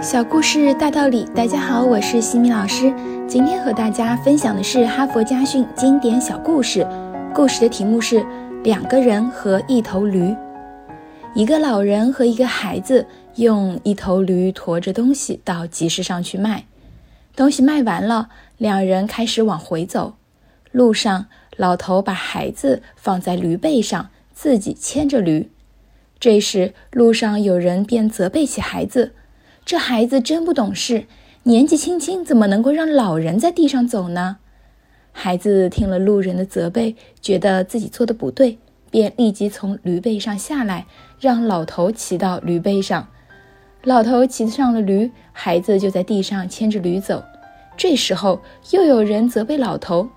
小故事大道理，大家好，我是西米老师。今天和大家分享的是哈佛家训经典小故事。故事的题目是两个人和一头驴。一个老人和一个孩子用一头驴驮着东西到集市上去卖。东西卖完了，两人开始往回走。路上，老头把孩子放在驴背上，自己牵着驴。这时，路上有人便责备起孩子。这孩子真不懂事，年纪轻轻怎么能够让老人在地上走呢？孩子听了路人的责备，觉得自己做的不对，便立即从驴背上下来，让老头骑到驴背上。老头骑上了驴，孩子就在地上牵着驴走。这时候又有人责备老头，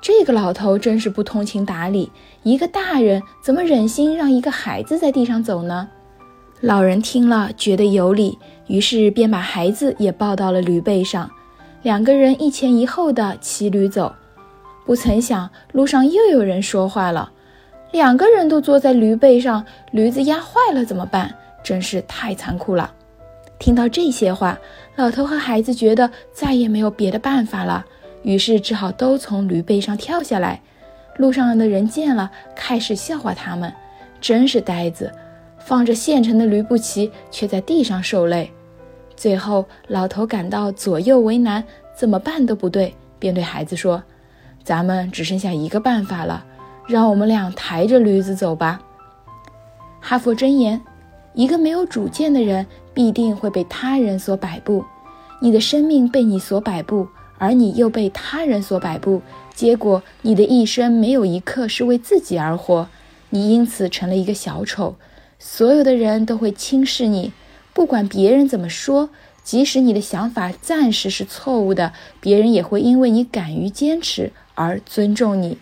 这个老头真是不通情达理，一个大人怎么忍心让一个孩子在地上走呢？老人听了，觉得有理，于是便把孩子也抱到了驴背上，两个人一前一后的骑驴走。不曾想，路上又有人说话了：“两个人都坐在驴背上，驴子压坏了怎么办？真是太残酷了。”听到这些话，老头和孩子觉得再也没有别的办法了，于是只好都从驴背上跳下来。路上的人见了，开始笑话他们：“真是呆子。”放着现成的驴不骑，却在地上受累。最后，老头感到左右为难，怎么办都不对，便对孩子说：“咱们只剩下一个办法了，让我们俩抬着驴子走吧。”哈佛箴言：一个没有主见的人，必定会被他人所摆布。你的生命被你所摆布，而你又被他人所摆布，结果你的一生没有一刻是为自己而活，你因此成了一个小丑。所有的人都会轻视你，不管别人怎么说，即使你的想法暂时是错误的，别人也会因为你敢于坚持而尊重你。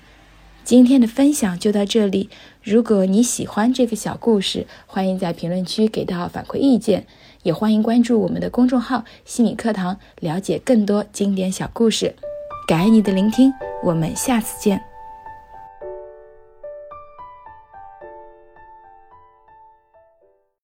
今天的分享就到这里，如果你喜欢这个小故事，欢迎在评论区给到反馈意见，也欢迎关注我们的公众号“心理课堂”，了解更多经典小故事。感恩你的聆听，我们下次见。